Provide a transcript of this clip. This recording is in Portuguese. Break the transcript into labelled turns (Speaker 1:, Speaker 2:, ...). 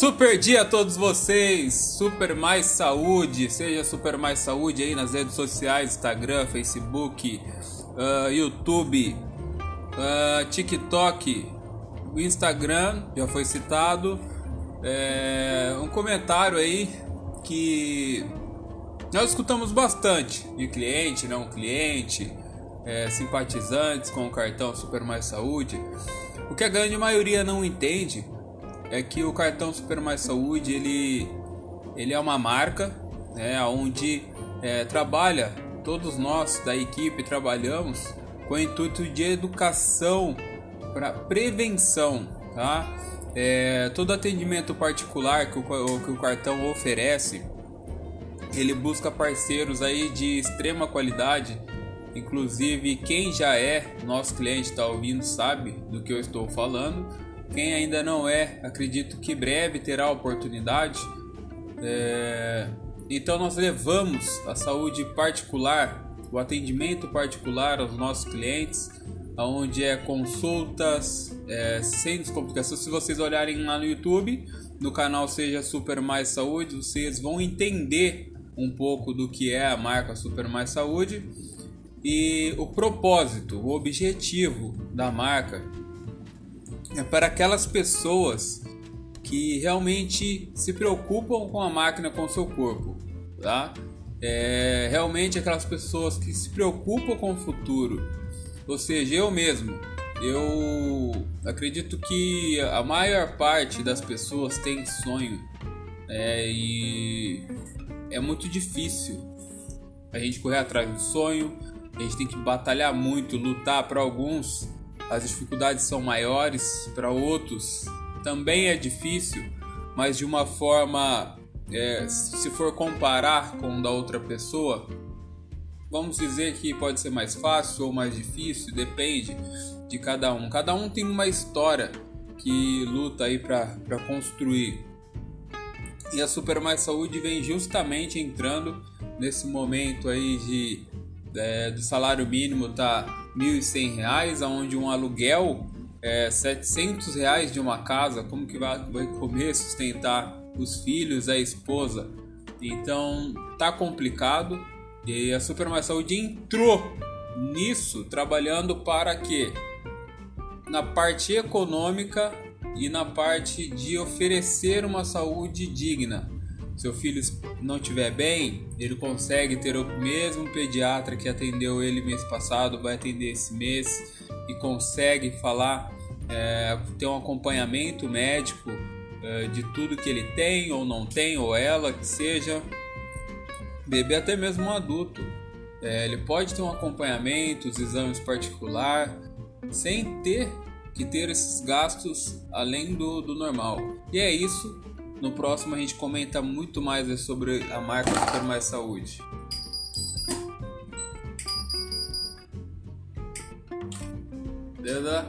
Speaker 1: Super dia a todos vocês, Super Mais Saúde, seja Super Mais Saúde aí nas redes sociais, Instagram, Facebook, uh, YouTube, uh, TikTok, Instagram, já foi citado. É, um comentário aí que nós escutamos bastante de cliente, não cliente, é, simpatizantes com o cartão Super Mais Saúde. O que a grande maioria não entende é que o cartão Super Mais Saúde ele, ele é uma marca né, onde é, trabalha, todos nós da equipe trabalhamos com o intuito de educação para prevenção, tá? É, todo atendimento particular que o, que o cartão oferece, ele busca parceiros aí de extrema qualidade. Inclusive, quem já é nosso cliente está ouvindo sabe do que eu estou falando quem ainda não é, acredito que breve terá a oportunidade. É... Então nós levamos a saúde particular, o atendimento particular aos nossos clientes, onde é consultas é, sem descomplicação. Se vocês olharem lá no YouTube, no canal Seja Super Mais Saúde, vocês vão entender um pouco do que é a marca Super Mais Saúde e o propósito, o objetivo da marca é para aquelas pessoas que realmente se preocupam com a máquina, com o seu corpo, tá? É, realmente aquelas pessoas que se preocupam com o futuro, ou seja, eu mesmo, eu acredito que a maior parte das pessoas tem sonho é, e é muito difícil a gente correr atrás do sonho, a gente tem que batalhar muito, lutar para alguns as dificuldades são maiores, para outros também é difícil, mas de uma forma, é, se for comparar com da outra pessoa, vamos dizer que pode ser mais fácil ou mais difícil, depende de cada um. Cada um tem uma história que luta aí para construir. E a Super Mais Saúde vem justamente entrando nesse momento aí de é, do salário mínimo tá R$ 1.100, onde um aluguel é 700 reais de uma casa, como que vai, comer, sustentar os filhos, a esposa? Então tá complicado e a Super Mais Saúde entrou nisso, trabalhando para que na parte econômica e na parte de oferecer uma saúde digna seu filho não estiver bem, ele consegue ter o mesmo pediatra que atendeu ele mês passado, vai atender esse mês e consegue falar, é, ter um acompanhamento médico é, de tudo que ele tem ou não tem, ou ela, que seja, bebê até mesmo um adulto. É, ele pode ter um acompanhamento, os exames particular, sem ter que ter esses gastos além do, do normal. E é isso no próximo a gente comenta muito mais sobre a marca Super Mais Saúde. Beleza?